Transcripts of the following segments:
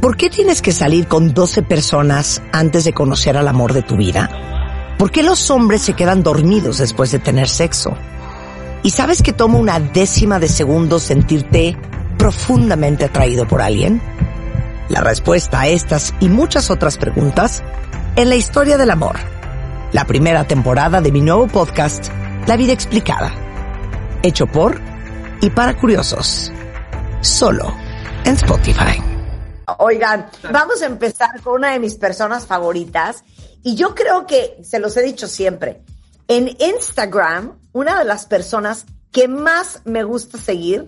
¿Por qué tienes que salir con 12 personas antes de conocer al amor de tu vida? ¿Por qué los hombres se quedan dormidos después de tener sexo? ¿Y sabes que toma una décima de segundo sentirte profundamente atraído por alguien? La respuesta a estas y muchas otras preguntas en la historia del amor. La primera temporada de mi nuevo podcast, La vida explicada. Hecho por y para curiosos. Solo en Spotify. Oigan, vamos a empezar con una de mis personas favoritas. Y yo creo que, se los he dicho siempre, en Instagram, una de las personas que más me gusta seguir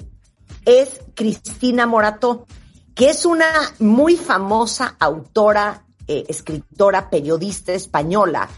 es Cristina Morato, que es una muy famosa autora, eh, escritora, periodista española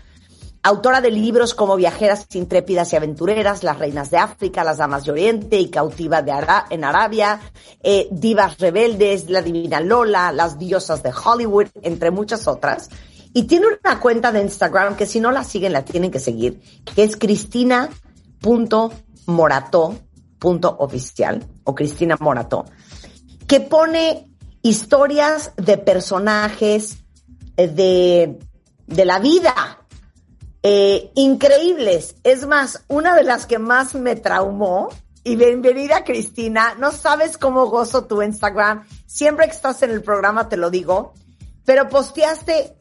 autora de libros como Viajeras intrépidas y aventureras, Las reinas de África, Las damas de Oriente y cautiva de en Arabia, eh, Divas rebeldes, La divina Lola, Las diosas de Hollywood, entre muchas otras. Y tiene una cuenta de Instagram que si no la siguen la tienen que seguir, que es cristina.morato.oficial o Cristina Morato, que pone historias de personajes eh, de, de la vida, eh, increíbles. Es más, una de las que más me traumó, y bienvenida Cristina, no sabes cómo gozo tu Instagram, siempre que estás en el programa te lo digo, pero posteaste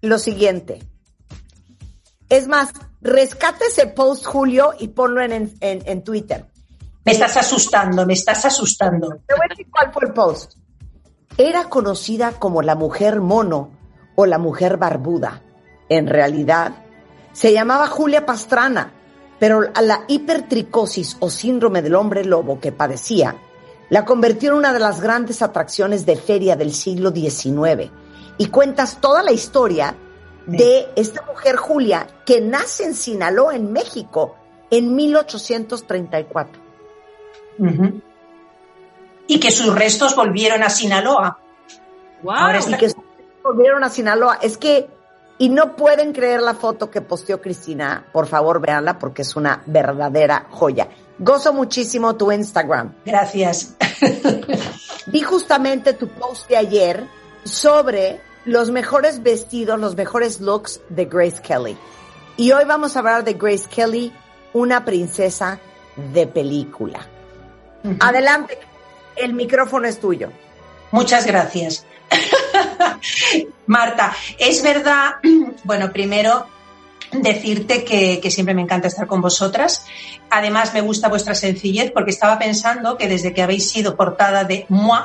lo siguiente. Es más, rescate ese post, Julio, y ponlo en, en, Twitter. Me estás asustando, me estás asustando. Te voy a decir cuál fue el post. Era conocida como la mujer mono o la mujer barbuda. En realidad, se llamaba Julia Pastrana, pero a la hipertricosis o síndrome del hombre lobo que padecía la convirtió en una de las grandes atracciones de feria del siglo XIX. Y cuentas toda la historia de esta mujer Julia que nace en Sinaloa, en México, en 1834. Y que sus restos volvieron a Sinaloa. Wow. Y que volvieron a Sinaloa. Es que y no pueden creer la foto que posteó Cristina. Por favor, véanla porque es una verdadera joya. Gozo muchísimo tu Instagram. Gracias. Vi justamente tu post de ayer sobre los mejores vestidos, los mejores looks de Grace Kelly. Y hoy vamos a hablar de Grace Kelly, una princesa de película. Adelante, el micrófono es tuyo. Muchas gracias. Marta, es verdad, bueno, primero decirte que, siempre me encanta estar con vosotras. Además, me gusta vuestra sencillez porque estaba pensando que desde que habéis sido portada de Moi,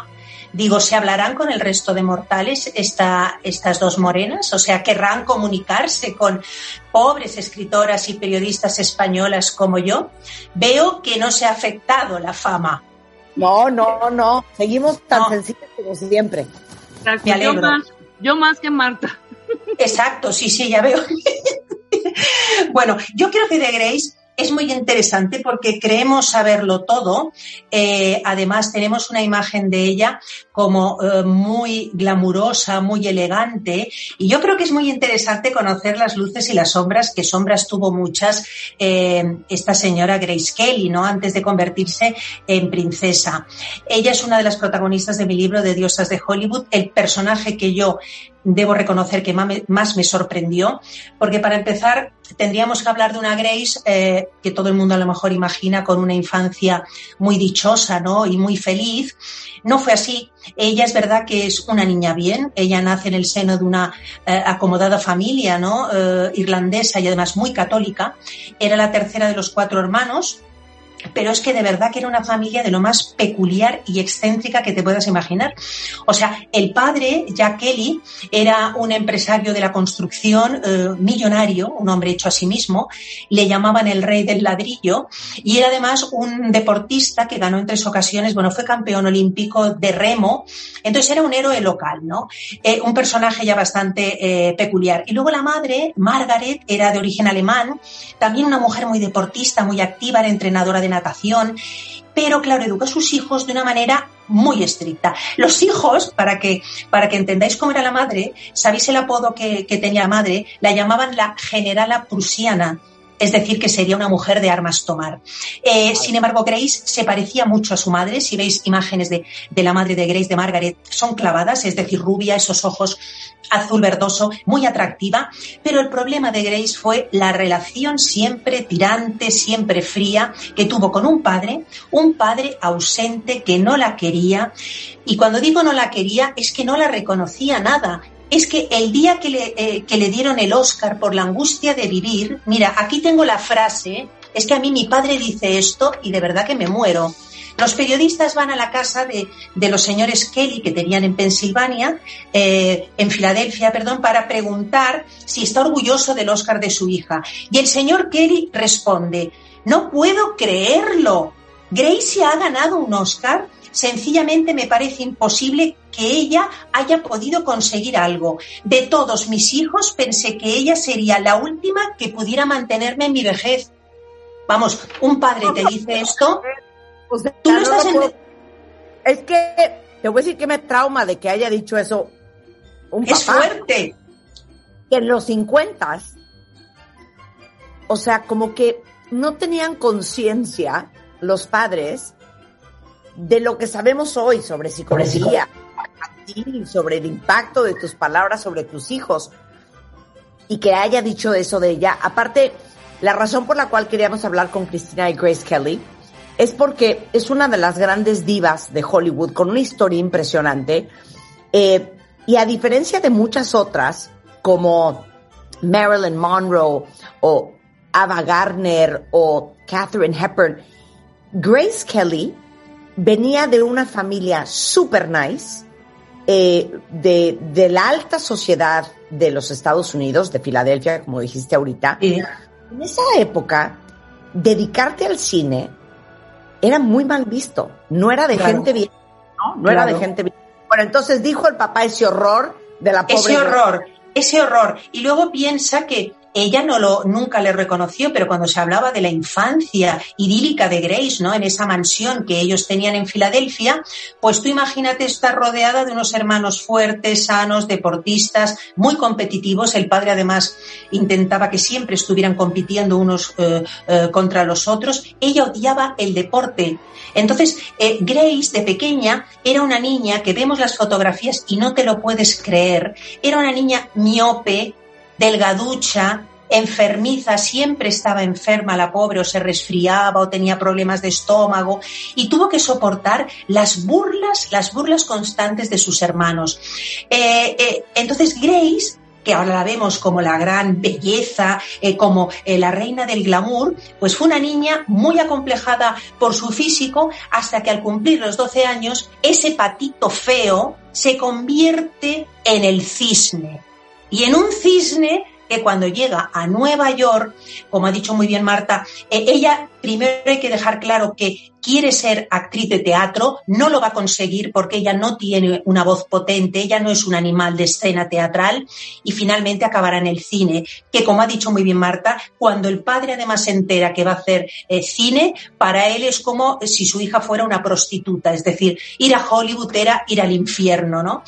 digo, ¿se hablarán con el resto de mortales esta, estas dos morenas? O sea, ¿querrán comunicarse con pobres escritoras y periodistas españolas como yo? Veo que no se ha afectado la fama. No, no, no. Seguimos tan sencillos como siempre. Yo más, que Marta. Exacto, sí, sí, ya veo. bueno, yo creo que de Grace es muy interesante porque creemos saberlo todo. Eh, además, tenemos una imagen de ella como eh, muy glamurosa, muy elegante. Y yo creo que es muy interesante conocer las luces y las sombras, que sombras tuvo muchas eh, esta señora Grace Kelly, ¿no? Antes de convertirse en princesa. Ella es una de las protagonistas de mi libro de Diosas de Hollywood. El personaje que yo debo reconocer que más me sorprendió, porque para empezar tendríamos que hablar de una Grace eh, que todo el mundo a lo mejor imagina con una infancia muy dichosa ¿no? y muy feliz. No fue así. Ella es verdad que es una niña bien. Ella nace en el seno de una eh, acomodada familia ¿no? Eh, irlandesa y además muy católica. Era la tercera de los cuatro hermanos pero es que de verdad que era una familia de lo más peculiar y excéntrica que te puedas imaginar. O sea, el padre, Jack Kelly, era un empresario de la construcción eh, millonario, un hombre hecho a sí mismo, le llamaban el rey del ladrillo y era además un deportista que ganó en tres ocasiones, bueno, fue campeón olímpico de remo, entonces era un héroe local, ¿no? Eh, un personaje ya bastante eh, peculiar. Y luego la madre, Margaret, era de origen alemán, también una mujer muy deportista, muy activa, era entrenadora de natación, pero claro, educa a sus hijos de una manera muy estricta. Los hijos, para que, para que entendáis cómo era la madre, ¿sabéis el apodo que, tenía la madre? La llamaban la generala prusiana es decir, que sería una mujer de armas tomar. Eh, sin embargo, Grace se parecía mucho a su madre. Si veis imágenes de, de, la madre de Grace, de Margaret, son clavadas, es decir, rubia, esos ojos azul verdoso, muy atractiva, pero el problema de Grace fue la relación siempre tirante, siempre fría que tuvo con un padre, un padre ausente que no la quería, y cuando digo no la quería es que no la reconocía nada, es que el día que le, eh, que le, dieron el Oscar por la angustia de vivir, mira, aquí tengo la frase, es que a mí mi padre dice esto y de verdad que me muero. Los periodistas van a la casa de, los señores Kelly que tenían en Pensilvania, eh, en Filadelfia, perdón, para preguntar si está orgulloso del Oscar de su hija. Y el señor Kelly responde, no puedo creerlo. Gracie ha ganado un Oscar. Sencillamente me parece imposible que ella haya podido conseguir algo. De todos mis hijos pensé que ella sería la última que pudiera mantenerme en mi vejez. Vamos, un padre te dice esto es que te voy a decir que me trauma de que haya dicho eso un Es fuerte. Que en los 50, o sea, como que no tenían conciencia los padres de lo que sabemos hoy sobre psicología, sobre el impacto de tus palabras sobre tus hijos. Y que haya dicho eso de ella. Aparte, la razón por la cual queríamos hablar con Cristina y Grace Kelly es porque es una de las grandes divas de Hollywood con una historia impresionante. Eh, y a diferencia de muchas otras, como Marilyn Monroe o Ava Gardner o Catherine Hepburn, Grace Kelly venía de una familia super nice, eh, de, de, la alta sociedad de los Estados Unidos, de Filadelfia, como dijiste ahorita. En esa época, dedicarte al cine era muy mal visto. No era de gente bien, ¿no? No era de gente bien. Bueno, entonces dijo el papá ese horror de la pobre. Ese horror, ese horror. Y luego piensa que ella no lo, nunca le reconoció, pero cuando se hablaba de la infancia idílica de Grace, ¿no? En esa mansión que ellos tenían en Filadelfia, pues tú imagínate estar rodeada de unos hermanos fuertes, sanos, deportistas, muy competitivos. El padre además intentaba que siempre estuvieran compitiendo unos eh, eh, contra los otros. Ella odiaba el deporte. Entonces, eh, Grace de pequeña era una niña que vemos las fotografías y no te lo puedes creer. Era una niña miope, delgaducha, enfermiza, siempre estaba enferma la pobre o se resfriaba o tenía problemas de estómago y tuvo que soportar las burlas, las burlas constantes de sus hermanos. Eh, eh, entonces Grace que ahora la vemos como la gran belleza, eh, como la reina del glamour, pues fue una niña muy acomplejada por su físico hasta que al cumplir los 12 años, ese patito feo se convierte en el cisne. Y en un cisne que cuando llega a Nueva York, como ha dicho muy bien Marta, eh, ella primero hay que dejar claro que quiere ser actriz de teatro, no lo va a conseguir porque ella no tiene una voz potente, ella no es un animal de escena teatral y finalmente acabará en el cine, que como ha dicho muy bien Marta, cuando el padre además se entera que va a hacer eh, cine, para él es como si su hija fuera una prostituta, es decir, ir a Hollywood era ir al infierno, ¿no?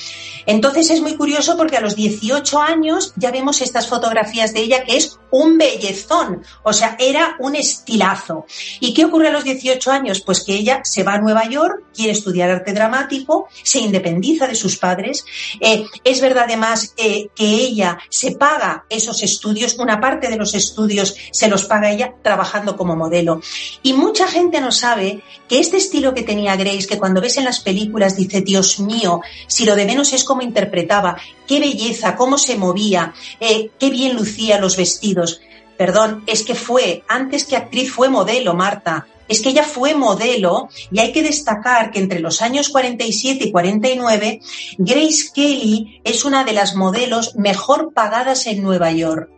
Entonces es muy curioso porque a los 18 años ya vemos estas fotografías de ella que es un bellezón, o sea, era un estilazo. ¿Y qué ocurre a los 18 años? Pues que ella se va a Nueva York, quiere estudiar arte dramático, se independiza de sus padres. Eh, es verdad además eh, que ella se paga esos estudios, una parte de los estudios se los paga ella trabajando como modelo. Y mucha gente no sabe que este estilo que tenía Grace, que cuando ves en las películas dice, Dios mío, si lo de menos es como interpretaba, qué belleza, cómo se movía, eh, qué bien lucía los vestidos. Perdón, es que fue, antes que actriz fue modelo, Marta es que ella fue modelo y hay que destacar que entre los años 47 y 49, Grace Kelly es una de las modelos mejor pagadas en Nueva York.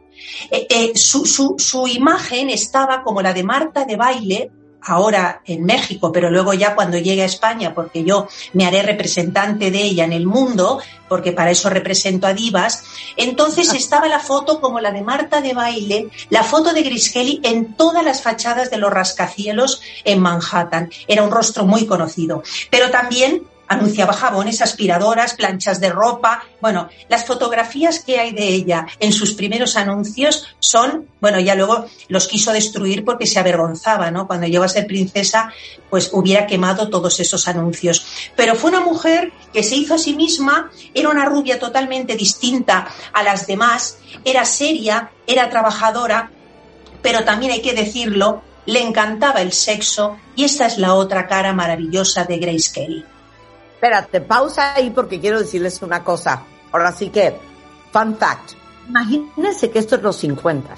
Eh, eh, su, su imagen estaba como la de Marta de baile, ahora en México, pero luego ya cuando llegue a España, porque yo me haré representante de ella en el mundo, porque para eso represento a divas, entonces ah. estaba la foto como la de Marta de baile, la foto de Kelly en todas las fachadas de los rascacielos en Manhattan. Era un rostro muy conocido. Pero también anunciaba jabones, aspiradoras, planchas de ropa. Bueno, las fotografías que hay de ella en sus primeros anuncios son, bueno, ya luego los quiso destruir porque se avergonzaba, ¿no? Cuando llegó a ser princesa, pues hubiera quemado todos esos anuncios. Pero fue una mujer que se hizo a sí misma, era una rubia totalmente distinta a las demás, era seria, era trabajadora, pero también hay que decirlo, le encantaba el sexo y esta es la otra cara maravillosa de Grace Kelly. Espérate, pausa ahí porque quiero decirles una cosa. Ahora sí que, fun fact. Imagínense que esto es los 50.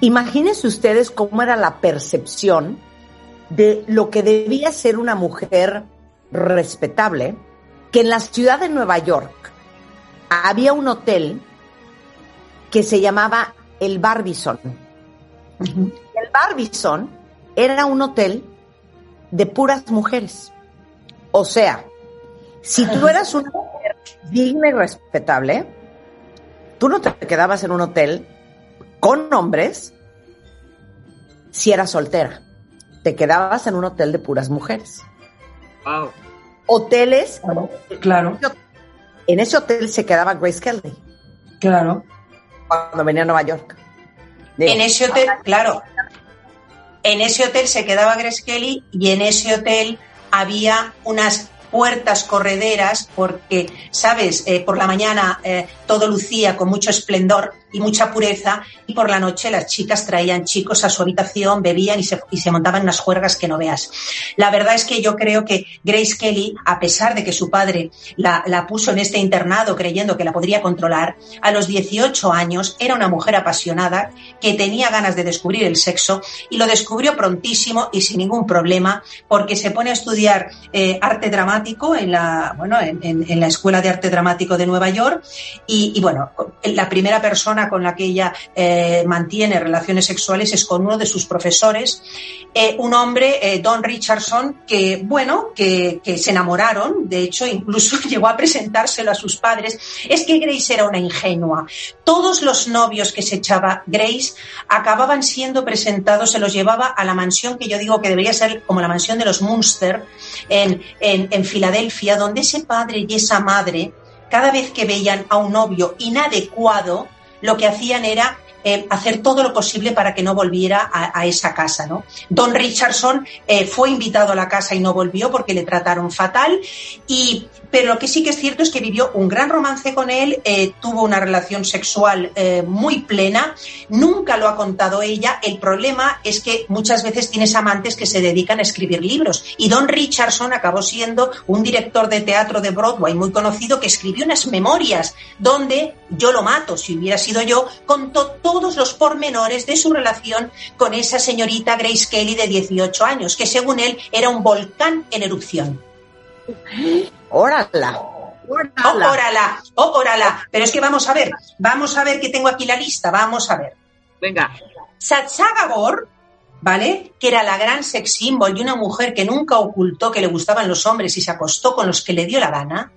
Imagínense ustedes cómo era la percepción de lo que debía ser una mujer respetable, que en la ciudad de Nueva York había un hotel que se llamaba el Barbizon. El Barbizon era un hotel de puras mujeres. O sea, si tú eras una mujer digna y respetable, tú no te quedabas en un hotel con hombres si eras soltera. Te quedabas en un hotel de puras mujeres. Wow. Hoteles. Claro. En ese hotel se quedaba Grace Kelly. Claro. Cuando venía a Nueva York. en ese hotel, claro. En ese hotel se quedaba Grace Kelly y en ese hotel había unas puertas correderas, porque, sabes, eh, por la mañana eh, todo lucía con mucho esplendor y mucha pureza, y por la noche las chicas traían chicos a su habitación, bebían y se, y se montaban unas juergas que no veas. La verdad es que yo creo que Grace Kelly, a pesar de que su padre la, la puso en este internado creyendo que la podría controlar, a los 18 años era una mujer apasionada que tenía ganas de descubrir el sexo y lo descubrió prontísimo y sin ningún problema porque se pone a estudiar eh, arte dramático en la, bueno, en, en, la Escuela de Arte Dramático de Nueva York y, y bueno, la primera persona con la que ella eh, mantiene relaciones sexuales es con uno de sus profesores, eh, un hombre, eh, Don Richardson, que, bueno, que, se enamoraron, de hecho, incluso llegó a presentárselo a sus padres. Es que Grace era una ingenua. Todos los novios que se echaba Grace acababan siendo presentados, se los llevaba a la mansión que yo digo que debería ser como la mansión de los Munster en, en Filadelfia, donde ese padre y esa madre cada vez que veían a un novio inadecuado, lo que hacían era eh, hacer todo lo posible para que no volviera a, esa casa. ¿no? Don Richardson eh, fue invitado a la casa y no volvió porque le trataron fatal, y, pero lo que sí que es cierto es que vivió un gran romance con él, eh, tuvo una relación sexual muy plena, nunca lo ha contado ella, el problema es que muchas veces tienes amantes que se dedican a escribir libros, y Don Richardson acabó siendo un director de teatro de Broadway muy conocido que escribió unas memorias donde yo lo mato, si hubiera sido yo, contó todo todos los pormenores de su relación con esa señorita Grace Kelly de 18 años, que según él era un volcán en erupción. ¡Órala! ¡Órala! ¡Oh, órala! Pero es que vamos a ver, vamos a ver que tengo aquí la lista, vamos a ver. Venga. Sacha Gabor, ¿vale? Que era la gran sex symbol y una mujer que nunca ocultó que le gustaban los hombres y se acostó con los que le dio la gana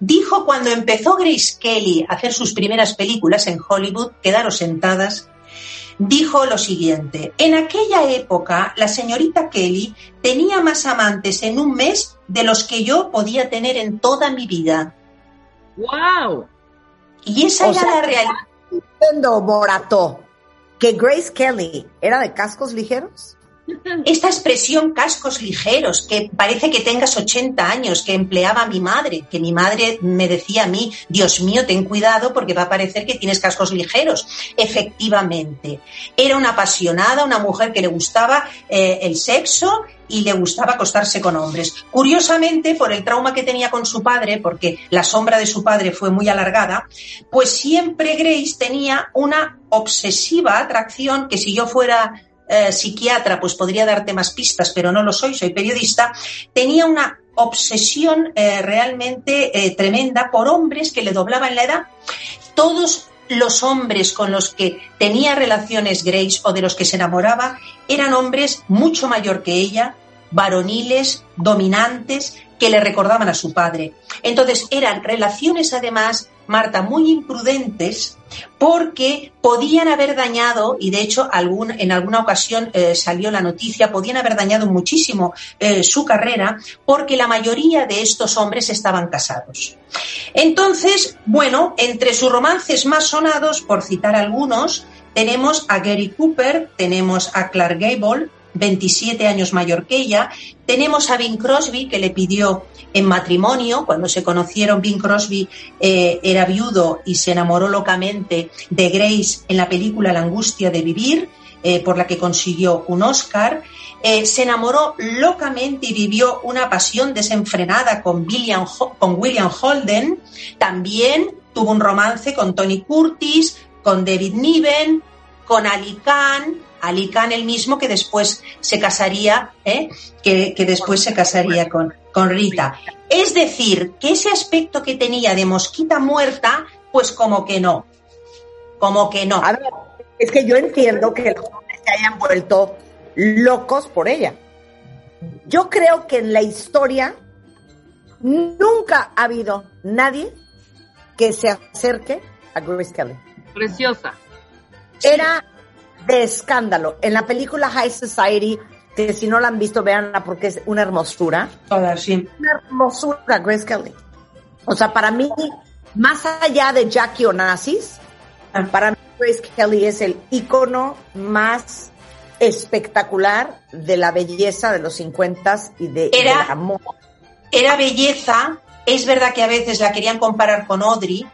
dijo cuando empezó Grace Kelly a hacer sus primeras películas en Hollywood, quedaron sentadas, dijo lo siguiente, en aquella época la señorita Kelly tenía más amantes en un mes de los que yo podía tener en toda mi vida. ¡Wow! Y esa era la realidad. Morato, que Grace Kelly era de cascos ligeros. Esta expresión cascos ligeros, que parece que tengas 80 años, que empleaba mi madre, que mi madre me decía a mí, Dios mío, ten cuidado porque va a parecer que tienes cascos ligeros. Efectivamente, era una apasionada, una mujer que le gustaba eh, el sexo y le gustaba acostarse con hombres. Curiosamente, por el trauma que tenía con su padre, porque la sombra de su padre fue muy alargada, pues siempre Grace tenía una obsesiva atracción que si yo fuera eh, psiquiatra, pues podría darte más pistas, pero no lo soy, soy periodista, tenía una obsesión eh, realmente eh, tremenda por hombres que le doblaban la edad. Todos los hombres con los que tenía relaciones Grace o de los que se enamoraba eran hombres mucho mayor que ella, varoniles, dominantes, que le recordaban a su padre. Entonces eran relaciones además, Marta, muy imprudentes porque podían haber dañado, y de hecho en alguna ocasión eh, salió la noticia, podían haber dañado muchísimo eh, su carrera porque la mayoría de estos hombres estaban casados. Entonces, bueno, entre sus romances más sonados, por citar algunos, tenemos a Gary Cooper, tenemos a Clark Gable, 27 años mayor que ella. Tenemos a Bing Crosby, que le pidió en matrimonio. Cuando se conocieron, Bing Crosby eh, era viudo y se enamoró locamente de Grace en la película La angustia de vivir, eh, por la que consiguió un Oscar. Eh, se enamoró locamente y vivió una pasión desenfrenada con William, con William Holden. También tuvo un romance con Tony Curtis, con David Niven, con Ali Khan, Ali Khan el mismo que después se casaría, ¿eh? que, después se casaría con, con Rita. Es decir, que ese aspecto que tenía de mosquita muerta, pues como que no. Como que no. A ver, es que yo entiendo que los hombres se hayan vuelto locos por ella. Yo creo que en la historia nunca ha habido nadie que se acerque a Grace Kelly. Preciosa. Era de escándalo. En la película High Society, que si no la han visto, véanla porque es una hermosura. Toda, sí. Una hermosura, Grace Kelly. O sea, para mí, más allá de Jackie Onassis, ah. para mí Grace Kelly es el icono más espectacular de la belleza de los 50 y de, era, del amor. Era belleza, es verdad que a veces la querían comparar con Audrey,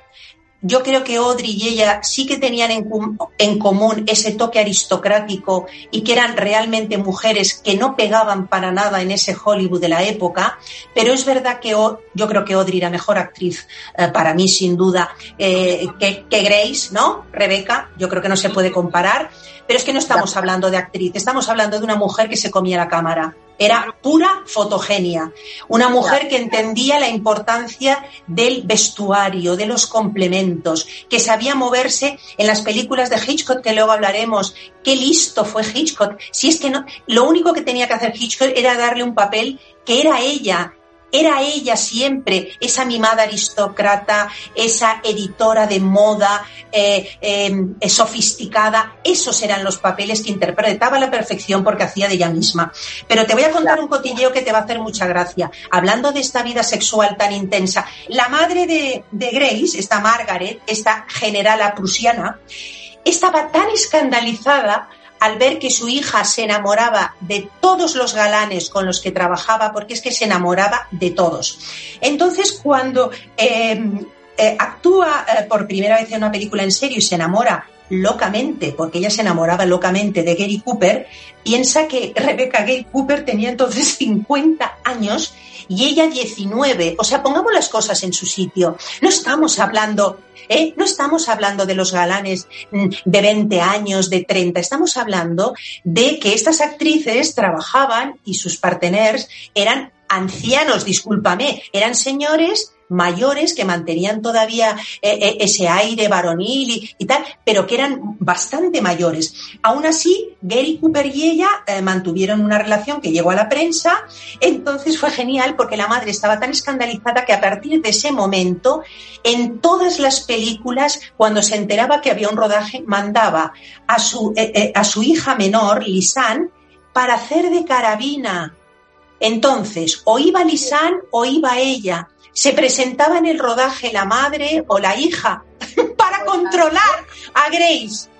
yo creo que Audrey y ella sí que tenían en, común ese toque aristocrático y que eran realmente mujeres que no pegaban para nada en ese Hollywood de la época, pero es verdad que yo creo que Audrey era mejor actriz eh, para mí, sin duda, eh, que, que Grace, ¿no? Rebeca, yo creo que no se puede comparar, pero es que no estamos hablando de actriz, estamos hablando de una mujer que se comía la cámara. Era pura fotogenia. Una mujer que entendía la importancia del vestuario, de los complementos, que sabía moverse en las películas de Hitchcock, que luego hablaremos. Qué listo fue Hitchcock. Si es que no, lo único que tenía que hacer Hitchcock era darle un papel que era ella, era ella siempre, esa mimada aristócrata, esa editora de moda eh, eh, sofisticada. Esos eran los papeles que interpretaba a la perfección porque hacía de ella misma. Pero te voy a contar un cotilleo que te va a hacer mucha gracia. Hablando de esta vida sexual tan intensa, la madre de, de Grace, esta Margaret, esta generala prusiana, estaba tan escandalizada al ver que su hija se enamoraba de todos los galanes con los que trabajaba, porque es que se enamoraba de todos. Entonces, cuando em, eh, actúa eh, por primera vez en una película en serio y se enamora locamente, porque ella se enamoraba locamente de Gary Cooper, piensa que Rebecca Gay Cooper tenía entonces 50 años y ella 19. O sea, pongamos las cosas en su sitio. No estamos hablando ¿eh? No estamos hablando de los galanes mm, de 20 años, de 30, estamos hablando de que estas actrices trabajaban y sus parteners eran ancianos, discúlpame, eran señores mayores que mantenían todavía eh, eh, ese aire varonil y, tal, pero que eran bastante mayores. Aún así, Gary Cooper y ella eh, mantuvieron una relación que llegó a la prensa, entonces fue genial porque la madre estaba tan escandalizada que a partir de ese momento, en todas las películas, cuando se enteraba que había un rodaje, mandaba a su, a su hija menor, Lisanne, para hacer de carabina. Entonces, o iba Lisanne o iba ella se presentaba en el rodaje la madre o la hija para controlar a Grace,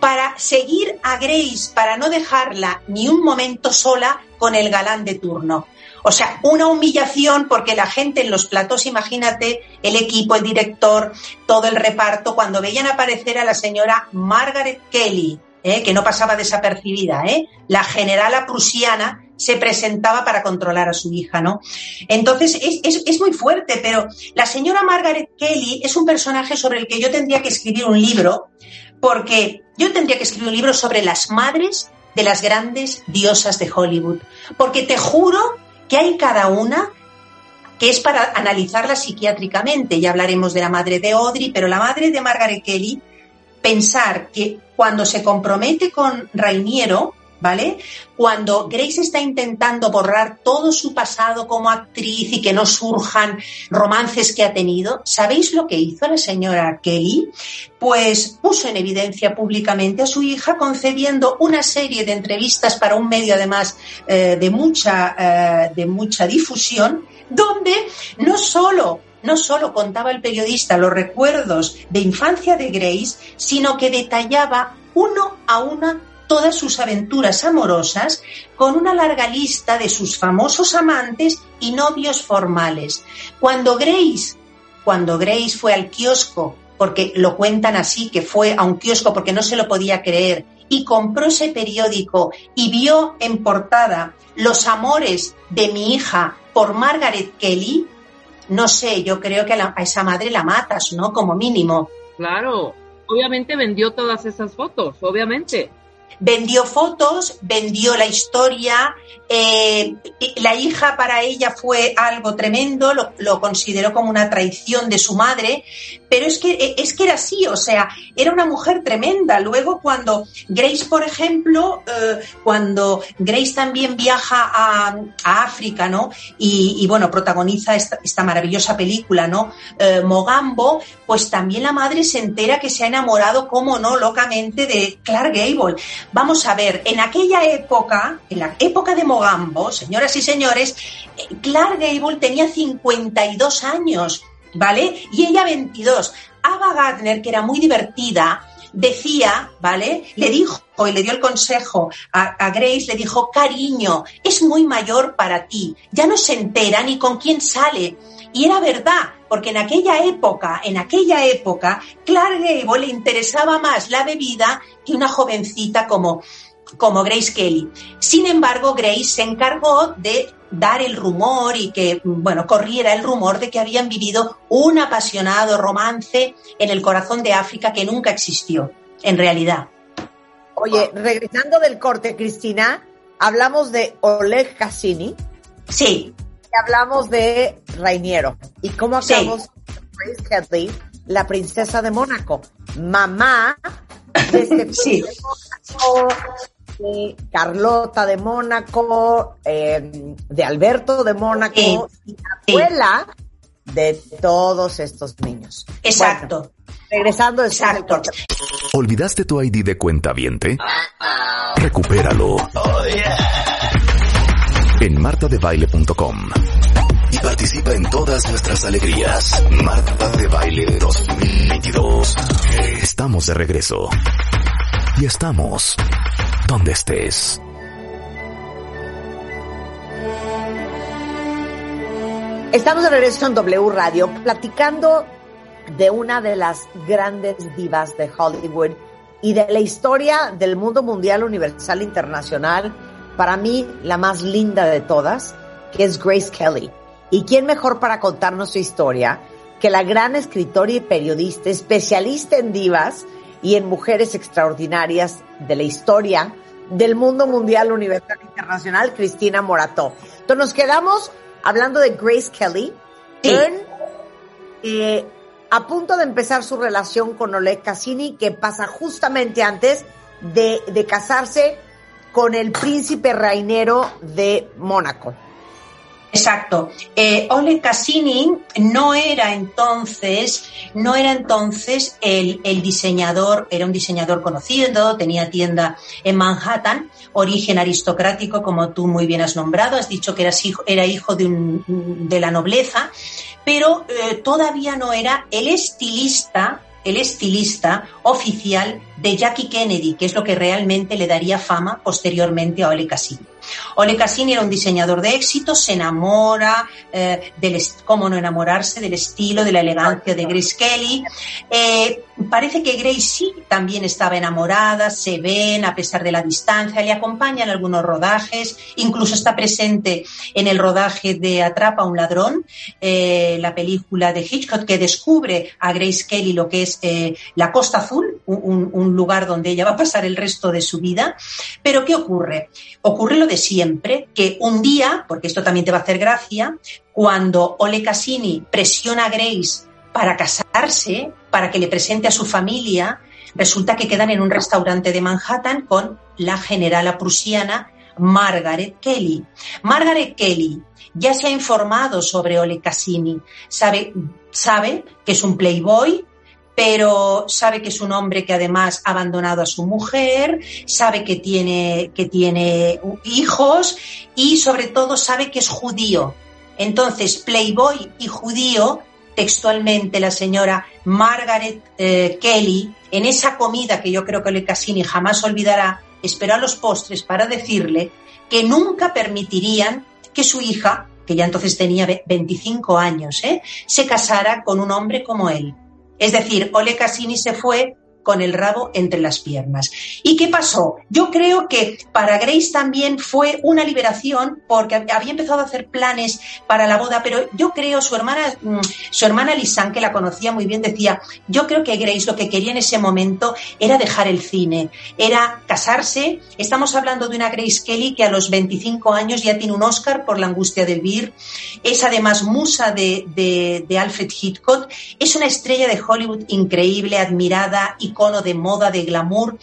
para seguir a Grace, para no dejarla ni un momento sola con el galán de turno. O sea, una humillación porque la gente en los platos, imagínate, el equipo, el director, todo el reparto, cuando veían aparecer a la señora Margaret Kelly, ¿eh? que no pasaba desapercibida, ¿eh? la generala prusiana, se presentaba para controlar a su hija, ¿no? Entonces es, muy fuerte, pero la señora Margaret Kelly es un personaje sobre el que yo tendría que escribir un libro, porque yo tendría que escribir un libro sobre las madres de las grandes diosas de Hollywood, porque te juro que hay cada una que es para analizarla psiquiátricamente. Ya hablaremos de la madre de Audrey, pero la madre de Margaret Kelly, pensar que cuando se compromete con Rainiero, ¿vale? Cuando Grace está intentando borrar todo su pasado como actriz y que no surjan romances que ha tenido, ¿sabéis lo que hizo la señora Kelly? Pues puso en evidencia públicamente a su hija concediendo una serie de entrevistas para un medio además eh, de, mucha, eh, de mucha difusión, donde no solo no solo contaba el periodista los recuerdos de infancia de Grace, sino que detallaba uno a una todas sus aventuras amorosas con una larga lista de sus famosos amantes y novios formales. Cuando Grace, cuando Grace fue al kiosco, porque lo cuentan así, que fue a un kiosco porque no se lo podía creer, y compró ese periódico y vio en portada Los amores de mi hija por Margaret Kelly, no sé, yo creo que a, a esa madre la matas, ¿no? Como mínimo. Claro, obviamente vendió todas esas fotos, obviamente. Vendió fotos, vendió la historia, eh, la hija para ella fue algo tremendo, lo, consideró como una traición de su madre, pero es que, es que era así, o sea, era una mujer tremenda. Luego cuando Grace, por ejemplo, eh, cuando Grace también viaja a, África, ¿no? Y, bueno, protagoniza esta, maravillosa película, ¿no? Eh, Mogambo, pues también la madre se entera que se ha enamorado, como no, locamente de Clark Gable. Vamos a ver, en aquella época, en la época de Mogambo, señoras y señores, Clark Gable tenía 52 años, ¿vale? Y ella 22. Ava Gardner, que era muy divertida, decía, ¿vale? Le dijo y le dio el consejo a, Grace, le dijo, cariño, es muy mayor para ti, ya no se entera ni con quién sale. Y era verdad, porque en aquella época, en aquella época, Clark Gable le interesaba más la bebida que una jovencita como, como Grace Kelly. Sin embargo, Grace se encargó de dar el rumor y que, bueno, corriera el rumor de que habían vivido un apasionado romance en el corazón de África que nunca existió, en realidad. Oye, regresando del corte, Cristina, hablamos de Oleg Cassini. Sí. Hablamos de Rainiero. ¿Y cómo acabamos Grace Kelly, la princesa de Mónaco? Mamá de este sí de Carlota de Mónaco, eh, de Alberto de Mónaco, y abuela de todos estos niños. Exacto. regresando, exacto. ¿Olvidaste tu ID de cuenta viente? Recupéralo. En martadebaile.com y participa en todas nuestras alegrías. Marta de Baile 2022. Estamos de regreso. Y estamos donde estés. Estamos de regreso en W Radio platicando de una de las grandes divas de Hollywood y de la historia del mundo mundial universal internacional, para mí la más linda de todas, que es Grace Kelly. ¿Y quién mejor para contarnos su historia que la gran escritora y periodista, especialista en divas, y en mujeres extraordinarias de la historia del mundo mundial, universal, internacional, Cristina Morató. Entonces nos quedamos hablando de Grace Kelly, eh, a punto de empezar su relación con Oleg Cassini, que pasa justamente antes de, de casarse con el príncipe reinero de Mónaco. Exacto. Eh, Ole Cassini no era entonces, no era entonces el, diseñador, era un diseñador conocido, tenía tienda en Manhattan, origen aristocrático, como tú muy bien has nombrado, has dicho que hijo, era hijo de, un, de la nobleza, pero eh, todavía no era el estilista el estilista oficial de Jackie Kennedy, que es lo que realmente le daría fama posteriormente a Ole Cassini. Ole Cassini era un diseñador de éxito, se enamora, eh, del, cómo no enamorarse, del estilo, de la elegancia de Grace Kelly. Eh, parece que Grace sí también estaba enamorada, se ven a pesar de la distancia, le acompañan algunos rodajes, incluso está presente en el rodaje de Atrapa a un ladrón, eh, la película de Hitchcock que descubre a Grace Kelly lo que es eh, la Costa Azul, un, un, lugar donde ella va a pasar el resto de su vida. Pero ¿qué ocurre? Ocurre lo de siempre, que un día, porque esto también te va a hacer gracia, cuando Ole Cassini presiona a Grace para casarse, para que le presente a su familia, resulta que quedan en un restaurante de Manhattan con la generala prusiana Margaret Kelly. Margaret Kelly ya se ha informado sobre Ole Cassini, sabe, sabe que es un playboy, pero sabe que es un hombre que además ha abandonado a su mujer, sabe que tiene, que tiene hijos y sobre todo sabe que es judío. Entonces, playboy y judío textualmente la señora Margaret eh, Kelly, en esa comida que yo creo que Le Cassini jamás olvidará, esperó a los postres para decirle que nunca permitirían que su hija, que ya entonces tenía 25 años, ¿eh? se casara con un hombre como él. Es decir, Ole Cassini se fue con el rabo entre las piernas. ¿Y qué pasó? Yo creo que para Grace también fue una liberación porque había empezado a hacer planes para la boda, pero yo creo su hermana, mm, su hermana Lisanne, que la conocía muy bien, decía, yo creo que Grace lo que quería en ese momento era dejar el cine, era casarse. Estamos hablando de una Grace Kelly que a los 25 años ya tiene un Oscar por la angustia del Vir. Es además musa de, de, de Alfred Hitchcock. Es una estrella de Hollywood increíble, admirada y icono de moda, de glamour,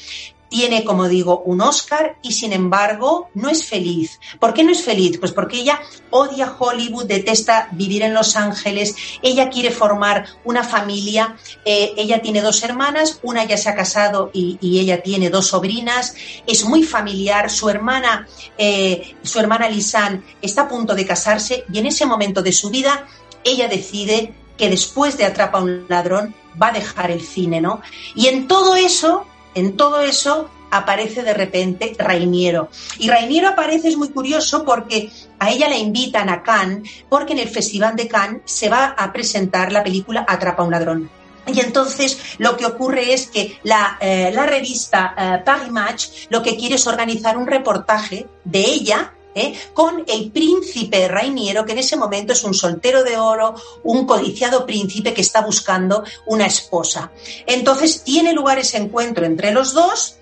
tiene, como digo, un Oscar y sin embargo no es feliz. ¿Por qué no es feliz? Pues porque ella odia Hollywood, detesta vivir en Los Ángeles, ella quiere formar una familia, eh, ella tiene dos hermanas, una ya se ha casado y, ella tiene dos sobrinas, es muy familiar, su hermana, eh, su hermana Lisanne está a punto de casarse y en ese momento de su vida ella decide que después de Atrapa a un ladrón va a dejar el cine, ¿no? Y en todo eso, en todo eso aparece de repente Rainiero. Y Rainiero aparece, es muy curioso, porque a ella la invitan a Cannes, porque en el Festival de Cannes se va a presentar la película Atrapa a un ladrón. Y entonces lo que ocurre es que la, eh, revista eh, Paris Match lo que quiere es organizar un reportaje de ella ¿eh? con el príncipe Rainiero, que en ese momento es un soltero de oro, un codiciado príncipe que está buscando una esposa. Entonces tiene lugar ese encuentro entre los dos.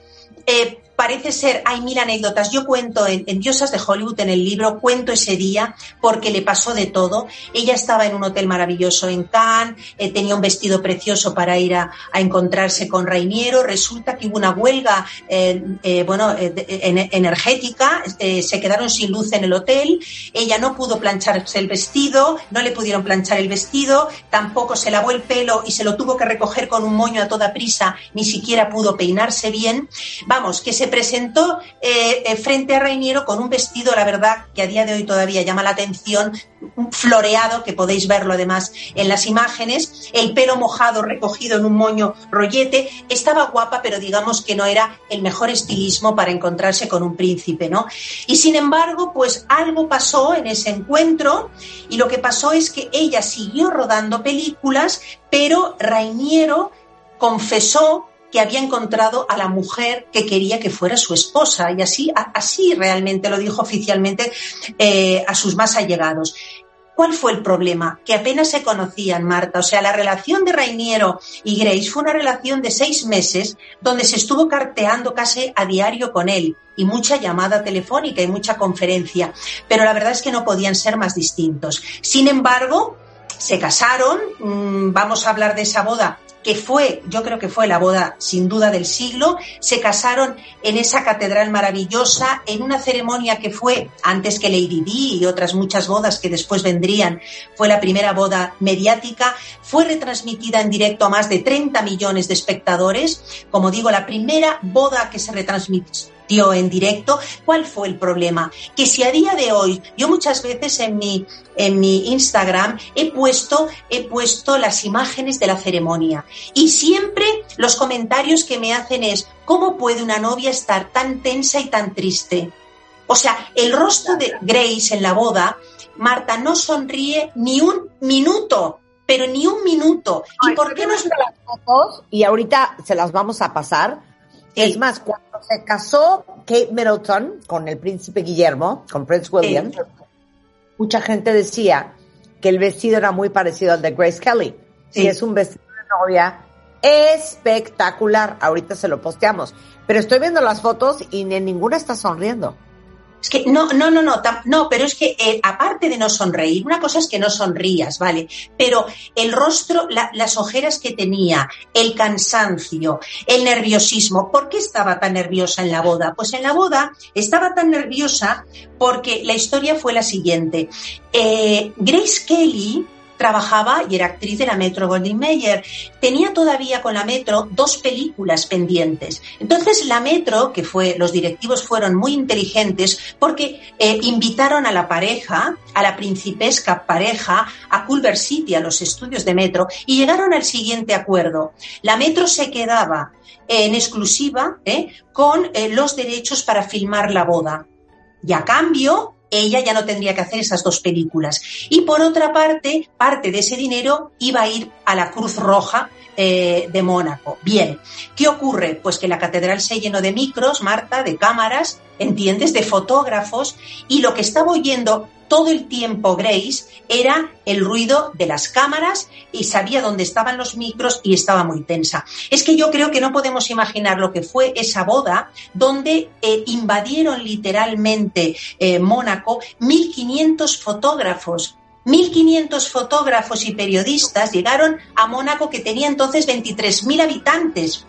Eh, parece ser, hay mil anécdotas. Yo cuento en, Diosas de Hollywood, en el libro, cuento ese día porque le pasó de todo. Ella estaba en un hotel maravilloso en Cannes, eh, tenía un vestido precioso para ir a, encontrarse con Rainiero. Resulta que hubo una huelga, eh, eh, bueno, energética, se quedaron sin luz en el hotel. Ella no pudo plancharse el vestido, no le pudieron planchar el vestido, tampoco se lavó el pelo y se lo tuvo que recoger con un moño a toda prisa, ni siquiera pudo peinarse bien. Vamos, que se presentó eh, eh, frente a Reiniero con un vestido, la verdad, que a día de hoy todavía llama la atención, floreado, que podéis verlo además en las imágenes, el pelo mojado recogido en un moño rollete, estaba guapa, pero digamos que no era el mejor estilismo para encontrarse con un príncipe, ¿no? Y sin embargo, pues algo pasó en ese encuentro y lo que pasó es que ella siguió rodando películas, pero Rainiero confesó que había encontrado a la mujer que quería que fuera su esposa y así, así realmente lo dijo oficialmente eh, a sus más allegados. ¿Cuál fue el problema? Que apenas se conocían, Marta. O sea, la relación de Rainiero y Grace fue una relación de seis meses donde se estuvo carteando casi a diario con él y mucha llamada telefónica y mucha conferencia. Pero la verdad es que no podían ser más distintos. Sin embargo, se casaron, mm, vamos a hablar de esa boda que fue, yo creo que fue la boda sin duda del siglo, se casaron en esa catedral maravillosa, en una ceremonia que fue, antes que Lady Di y otras muchas bodas que después vendrían, fue la primera boda mediática, fue retransmitida en directo a más de 30 millones de espectadores, como digo, la primera boda que se retransmitió en directo. ¿Cuál fue el problema? Que si a día de hoy, yo muchas veces en mi, en mi Instagram he puesto, he puesto las imágenes de la ceremonia y siempre los comentarios que me hacen es, ¿cómo puede una novia estar tan tensa y tan triste? O sea, el rostro de Grace en la boda, Marta no sonríe ni un minuto, pero ni un minuto. ¿Y por qué no las fotos? Y ahorita se las vamos a pasar. Es más, cuando se casó Kate Middleton con el príncipe Guillermo, con Prince William, mucha gente decía que el vestido era muy parecido al de Grace Kelly. Sí. Y es un vestido de novia espectacular. Ahorita se lo posteamos. Pero estoy viendo las fotos y en ninguna está sonriendo. Es que no, no, no, no, no, pero es que eh, aparte de no sonreír, una cosa es que no sonrías, ¿vale? Pero el rostro, las ojeras que tenía, el cansancio, el nerviosismo, ¿por qué estaba tan nerviosa en la boda? Pues en la boda estaba tan nerviosa porque la historia fue la siguiente. Eh, Grace Kelly, trabajaba y era actriz de la Metro Goldwyn Mayer. Tenía todavía con la Metro dos películas pendientes. Entonces la Metro, que fue, los directivos fueron muy inteligentes porque eh, invitaron a la pareja, a la principesca pareja, a Culver City, a los estudios de Metro, y llegaron al siguiente acuerdo. La Metro se quedaba en exclusiva eh, con eh, los derechos para filmar la boda. Y a cambio, ella ya no tendría que hacer esas dos películas. Y por otra parte, parte de ese dinero iba a ir a la Cruz Roja eh, de Mónaco. Bien, ¿qué ocurre? Pues que la catedral se llenó de micros, Marta, de cámaras, ¿entiendes? De fotógrafos, y lo que estaba oyendo todo el tiempo Grace era el ruido de las cámaras y sabía dónde estaban los micros y estaba muy tensa. Es que yo creo que no podemos imaginar lo que fue esa boda donde eh, invadieron literalmente eh, Mónaco 1.500 fotógrafos 1.500 fotógrafos y periodistas llegaron a Mónaco que tenía entonces 23.000 habitantes.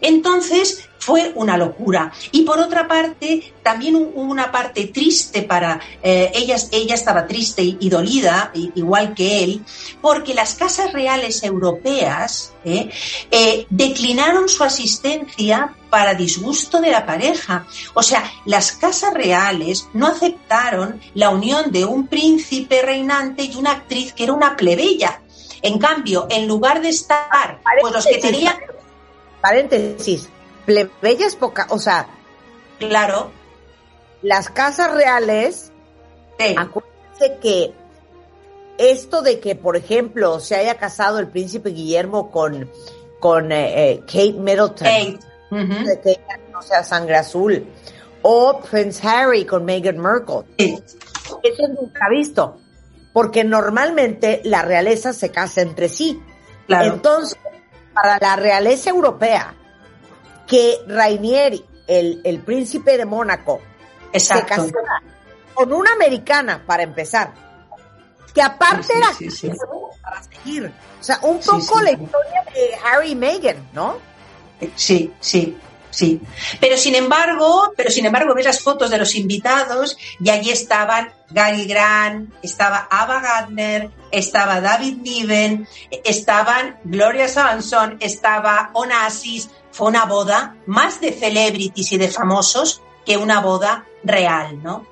Entonces fue una locura. Y por otra parte, también hubo una parte triste para eh, ella, ella estaba triste y, dolida, igual que él, porque las casas reales europeas eh, eh, declinaron su asistencia para disgusto de la pareja. O sea, las casas reales no aceptaron la unión de un príncipe reinante y una actriz que era una plebeya. En cambio, en lugar de estar, pues los que tenían paréntesis, plebeyas poca, o sea, claro, las casas reales, acuérdense que esto de que, por ejemplo, se haya casado el príncipe Guillermo con, con eh, eh, Kate Middleton, de que ella no sea sangre azul, o Prince Harry con Meghan Markle. Eso nunca visto, porque normalmente la realeza se casa entre sí. Entonces, para la realeza europea que Rainieri, el, príncipe de Mónaco, se casara con una americana para empezar, que aparte era para seguir. O sea, un poco la historia de Harry y Meghan, ¿no? Sí, sí. Sí, pero sin embargo, pero sin embargo ves las fotos de los invitados y allí estaban Gary Grant, estaba Ava Gardner, estaba David Niven, estaban Gloria Swanson, estaba Onassis. Fue una boda más de celebrities y de famosos que una boda real, ¿no?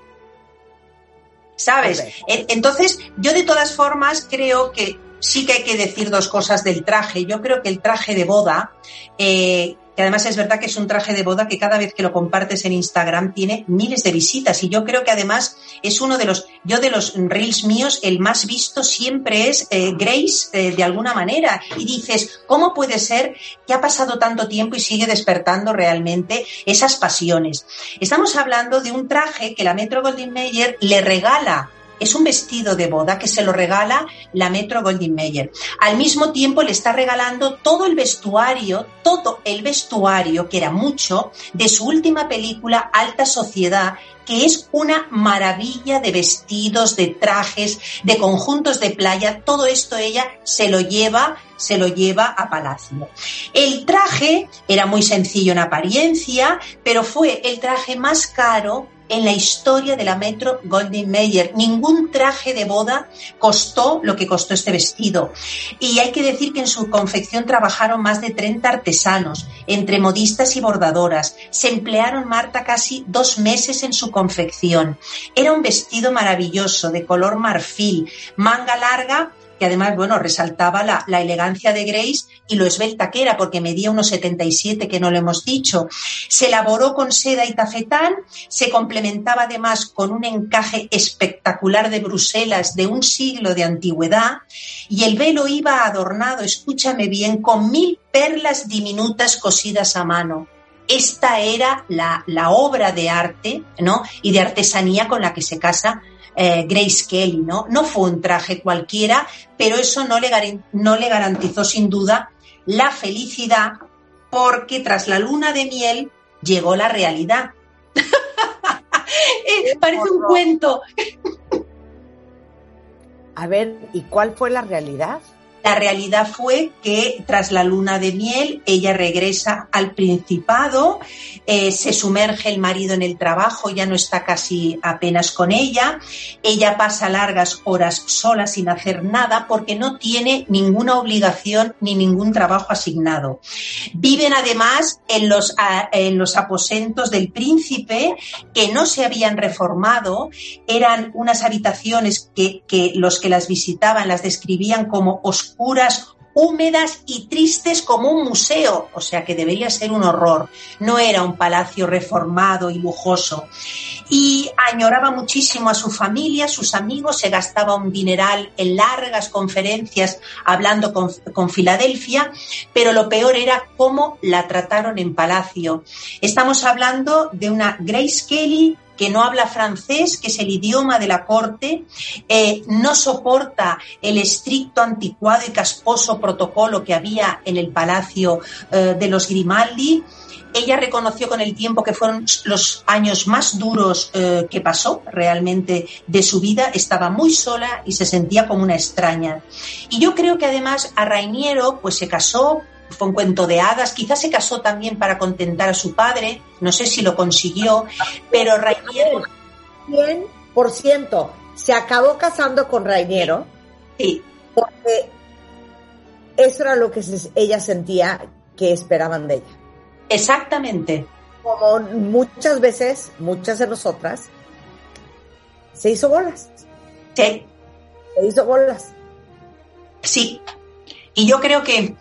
¿Sabes? Entonces, yo de todas formas creo que sí que hay que decir dos cosas del traje. Yo creo que el traje de boda eh, que además es verdad que es un traje de boda que cada vez que lo compartes en Instagram tiene miles de visitas y yo creo que además es uno de los, yo de los reels míos, el más visto siempre es eh, Grace eh, de alguna manera y dices, ¿cómo puede ser que ha pasado tanto tiempo y sigue despertando realmente esas pasiones? Estamos hablando de un traje que la Metro Goldwyn Mayer le regala es un vestido de boda que se lo regala la Metro Goldwyn Mayer. Al mismo tiempo le está regalando todo el vestuario, todo el vestuario, que era mucho, de su última película Alta Sociedad, que es una maravilla de vestidos, de trajes, de conjuntos de playa, todo esto ella se lo lleva, se lo lleva a Palacio. El traje era muy sencillo en apariencia, pero fue el traje más caro en la historia de la Metro Goldwyn Mayer. Ningún traje de boda costó lo que costó este vestido. Y hay que decir que en su confección trabajaron más de 30 artesanos, entre modistas y bordadoras. Se emplearon, Marta, casi dos meses en su confección. Era un vestido maravilloso, de color marfil, manga larga además, bueno, resaltaba la, la, elegancia de Grace y lo esbelta que era, porque medía unos 77, que no lo hemos dicho. Se elaboró con seda y tafetán, se complementaba además con un encaje espectacular de Bruselas de un siglo de antigüedad y el velo iba adornado, escúchame bien, con mil perlas diminutas cosidas a mano esta era la, la, obra de arte ¿no? y de artesanía con la que se casa eh, Grace Kelly. ¿no? no fue un traje cualquiera, pero eso no le, no le garantizó sin duda la felicidad porque tras la luna de miel llegó la realidad. Eh, parece un cuento. A ver, ¿y cuál fue la realidad? La realidad fue que tras la luna de miel ella regresa al Principado, eh, se sumerge el marido en el trabajo, ya no está casi apenas con ella, ella pasa largas horas sola sin hacer nada porque no tiene ninguna obligación ni ningún trabajo asignado. Viven además en los, en los aposentos del príncipe que no se habían reformado, eran unas habitaciones que, que los que las visitaban las describían como oscuras oscuras, húmedas y tristes como un museo, o sea que debería ser un horror. No era un palacio reformado y lujoso. Y añoraba muchísimo a su familia, sus amigos, se gastaba un dineral en largas conferencias hablando con, con Filadelfia, pero lo peor era cómo la trataron en palacio. Estamos hablando de una Grace Kelly que no habla francés, que es el idioma de la corte, eh, no soporta el estricto, anticuado y casposo protocolo que había en el palacio eh, de los Grimaldi. Ella reconoció con el tiempo que fueron los años más duros eh, que pasó realmente de su vida. Estaba muy sola y se sentía como una extraña. Y yo creo que además a Rainiero pues se casó fue un cuento de hadas, quizás se casó también para contentar a su padre, no sé si lo consiguió, pero Rainiero... 100% se acabó casando con Rainiero. Sí. Porque eso era lo que ella sentía que esperaban de ella. Exactamente. Como muchas veces, muchas de nosotras, se hizo bolas. Sí. Se hizo bolas. Sí. Y yo creo que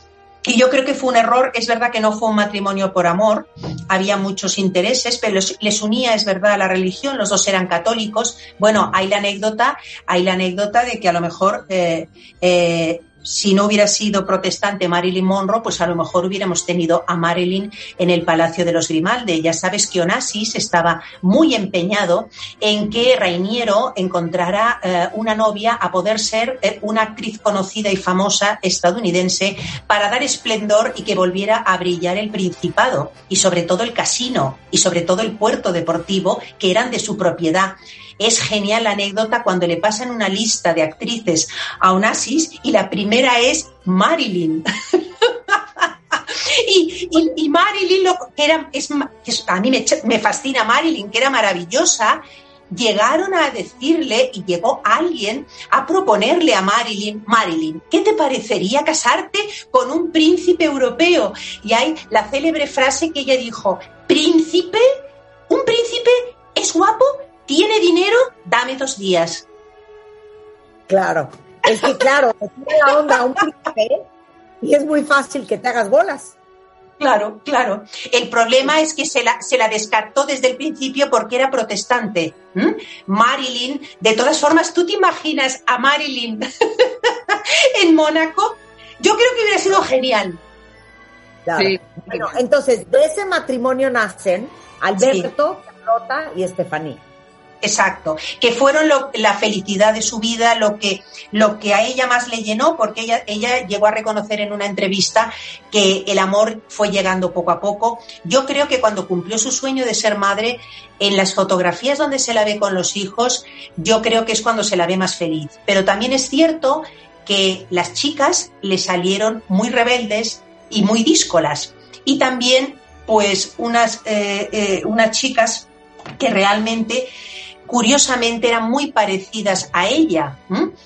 y yo creo que fue un error, es verdad que no fue un matrimonio por amor, había muchos intereses, pero les, unía, es verdad, la religión, los dos eran católicos. Bueno, hay la anécdota, hay la anécdota de que a lo mejor eh, eh, si no hubiera sido protestante Marilyn Monroe, pues a lo mejor hubiéramos tenido a Marilyn en el Palacio de los Grimaldi. Ya sabes que Onassis estaba muy empeñado en que Rainiero encontrara eh, una novia a poder ser eh, una actriz conocida y famosa estadounidense para dar esplendor y que volviera a brillar el Principado y sobre todo el casino y sobre todo el puerto deportivo que eran de su propiedad. Es genial la anécdota cuando le pasan una lista de actrices a Onassis y la primera es Marilyn. y, Marilyn, lo, que era, a mí me fascina Marilyn, que era maravillosa, llegaron a decirle y llegó alguien a proponerle a Marilyn, Marilyn, ¿qué te parecería casarte con un príncipe europeo? Y hay la célebre frase que ella dijo, príncipe, un príncipe es guapo, ¿Tiene dinero? Dame dos días. Claro, es que claro, tiene la onda un príncipe y es muy fácil que te hagas bolas. Claro, claro. El problema es que se la, se la descartó desde el principio porque era protestante. Marilyn, de todas formas, ¿tú te imaginas a Marilyn en Mónaco? Yo creo que hubiera sido genial. Sí. Bueno, entonces, de ese matrimonio nacen Alberto, Carlota y Estefanía. Exacto, que fueron la felicidad de su vida, lo que, lo que a ella más le llenó, porque ella, ella llegó a reconocer en una entrevista que el amor fue llegando poco a poco. Yo creo que cuando cumplió su sueño de ser madre, en las fotografías donde se la ve con los hijos, yo creo que es cuando se la ve más feliz. Pero también es cierto que las chicas le salieron muy rebeldes y muy díscolas. Y también, pues, unas, eh, eh, unas chicas que realmente curiosamente eran muy parecidas a ella.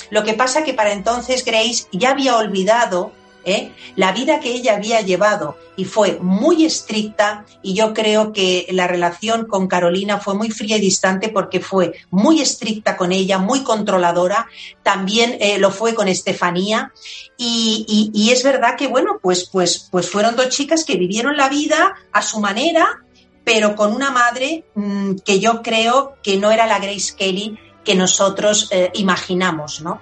Lo que pasa que para entonces Grace ya había olvidado ¿eh? la vida que ella había llevado y fue muy estricta y yo creo que la relación con Carolina fue muy fría y distante porque fue muy estricta con ella, muy controladora, también eh, lo fue con Estefanía y, y, es verdad que bueno, pues, pues, pues fueron dos chicas que vivieron la vida a su manera, pero con una madre mmm, que yo creo que no era la Grace Kelly que nosotros eh, imaginamos, ¿no?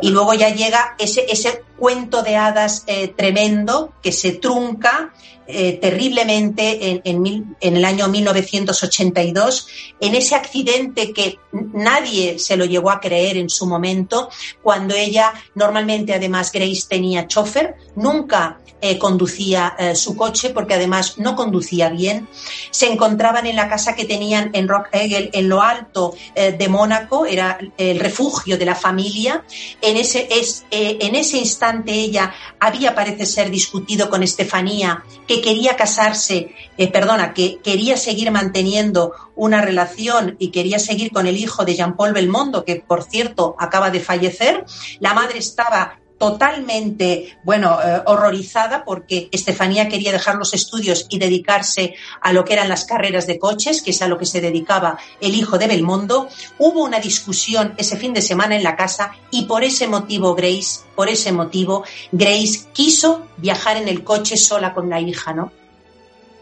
Y luego ya llega ese, ese cuento de hadas eh, tremendo que se trunca eh, terriblemente en, en, mil, en, el año 1982, en ese accidente que nadie se lo llegó a creer en su momento, cuando ella, normalmente además Grace tenía chofer, nunca eh, conducía su coche porque además no conducía bien. Se encontraban en la casa que tenían en Rock Egel, en lo alto de Mónaco, era el refugio de la familia. En ese, es, eh, en ese instante ella había, parece ser, discutido con Estefanía que quería casarse, eh, perdona, que quería seguir manteniendo una relación y quería seguir con el hijo de Jean-Paul Belmondo, que por cierto acaba de fallecer. La madre estaba totalmente, bueno, eh, horrorizada porque Estefanía quería dejar los estudios y dedicarse a lo que eran las carreras de coches, que es a lo que se dedicaba el hijo de Belmondo. Hubo una discusión ese fin de semana en la casa y por ese motivo Grace, por ese motivo, Grace quiso viajar en el coche sola con la hija, ¿no?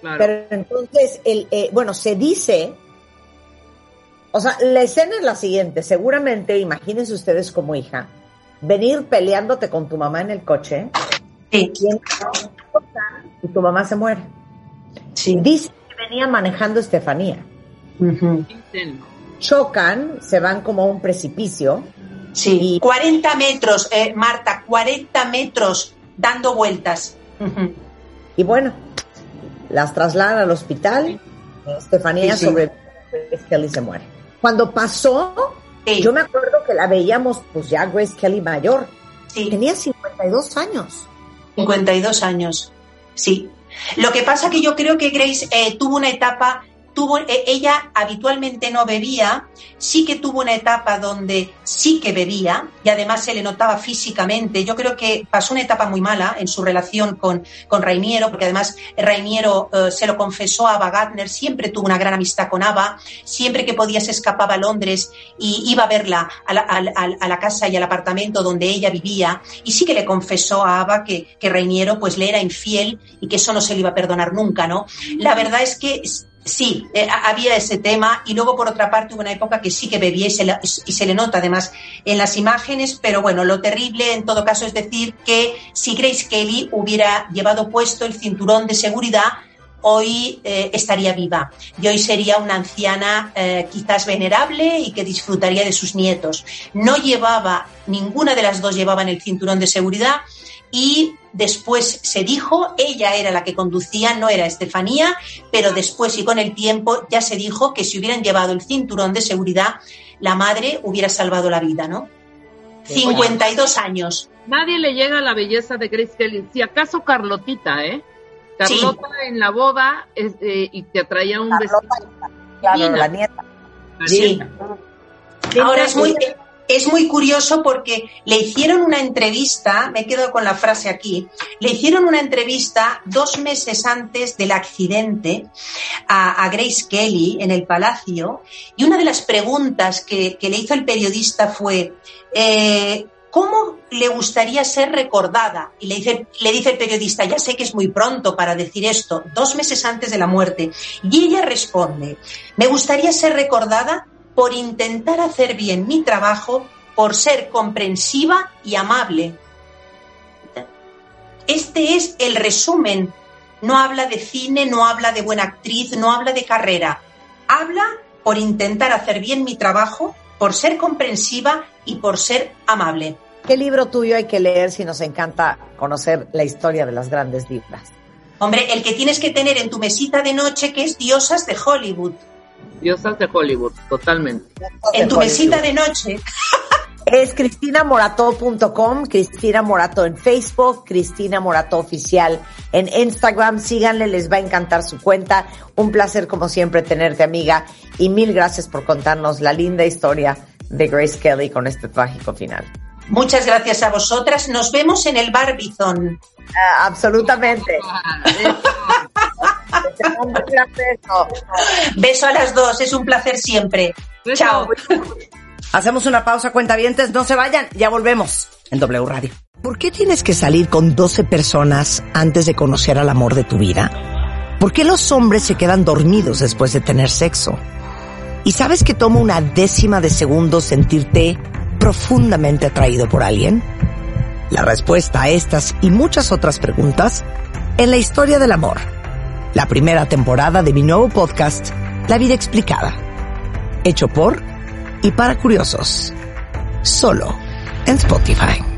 Claro. Pero entonces, el, eh, bueno, se dice, o sea, la escena es la siguiente, seguramente, imagínense ustedes como hija, venir peleándote con tu mamá en el coche sí. y tu mamá se muere. Sí. Dice que venía manejando Estefanía. Uh -huh. Chocan, se van como a un precipicio. Sí, y... 40 metros, eh, Marta, 40 metros dando vueltas. Uh -huh. Y bueno, las trasladan al hospital. Estefanía sí, sí. sobre Kelly se muere. Cuando pasó, Sí. Yo me acuerdo que la veíamos, pues ya Grace Kelly mayor. Sí. Tenía 52 años. 52 años, sí. Lo que pasa que yo creo que Grace eh, tuvo una etapa tuvo, ella habitualmente no bebía, sí que tuvo una etapa donde sí que bebía y además se le notaba físicamente. Yo creo que pasó una etapa muy mala en su relación con, con Rainiero, porque además Rainiero eh, se lo confesó a Ava Gardner, siempre tuvo una gran amistad con Ava, siempre que podía se escapaba a Londres y iba a verla a la, a, a la casa y al apartamento donde ella vivía y sí que le confesó a Ava que, que Rainiero pues le era infiel y que eso no se le iba a perdonar nunca, ¿no? La verdad es que sí, eh, había ese tema y luego por otra parte hubo una época que sí que bebía y se, le, nota además en las imágenes, pero bueno, lo terrible en todo caso es decir que si Grace Kelly hubiera llevado puesto el cinturón de seguridad, hoy eh, estaría viva y hoy sería una anciana eh, quizás venerable y que disfrutaría de sus nietos. No llevaba, ninguna de las dos llevaban el cinturón de seguridad y después se dijo, ella era la que conducía, no era Estefanía, pero después y con el tiempo ya se dijo que si hubieran llevado el cinturón de seguridad, la madre hubiera salvado la vida, ¿no? 52 años. Nadie le llega a la belleza de Grace Kelly, si acaso Carlotita, ¿eh? Carlota sí. en la boda es, eh, y te traía un Carlota, vestido. Claro, la nieta. La sí. Nieta. Ahora es muy es muy curioso porque le hicieron una entrevista, me quedo con la frase aquí, le hicieron una entrevista dos meses antes del accidente a, Grace Kelly en el Palacio y una de las preguntas que, le hizo el periodista fue, eh, ¿cómo le gustaría ser recordada? Y le dice el periodista, ya sé que es muy pronto para decir esto, dos meses antes de la muerte. Y ella responde, me gustaría ser recordada por intentar hacer bien mi trabajo, por ser comprensiva y amable. Este es el resumen. No habla de cine, no habla de buena actriz, no habla de carrera. Habla por intentar hacer bien mi trabajo, por ser comprensiva y por ser amable. ¿Qué libro tuyo hay que leer si nos encanta conocer la historia de las grandes divas? Hombre, el que tienes que tener en tu mesita de noche que es Diosas de Hollywood. Diosas de Hollywood, totalmente. En tu mesita de noche. Es cristinamorato.com, Cristina Morato en Facebook, Cristina Morato Oficial en Instagram. Síganle, les va a encantar su cuenta. Un placer, como siempre, tenerte, amiga. Y mil gracias por contarnos la linda historia de Grace Kelly con este trágico final. Muchas gracias a vosotras. Nos vemos en el Barbizon. Ah, absolutamente. beso. a las dos, es un placer siempre. Chao. Hacemos una pausa, cuentavientes, no se vayan, ya volvemos en W Radio. ¿Por qué tienes que salir con 12 personas antes de conocer al amor de tu vida? ¿Por qué los hombres se quedan dormidos después de tener sexo? ¿Y sabes que toma una décima de segundo sentirte profundamente atraído por alguien? La respuesta a estas y muchas otras preguntas en la historia del amor. La primera temporada de mi nuevo podcast, La vida explicada. Hecho por y para curiosos. Solo en Spotify.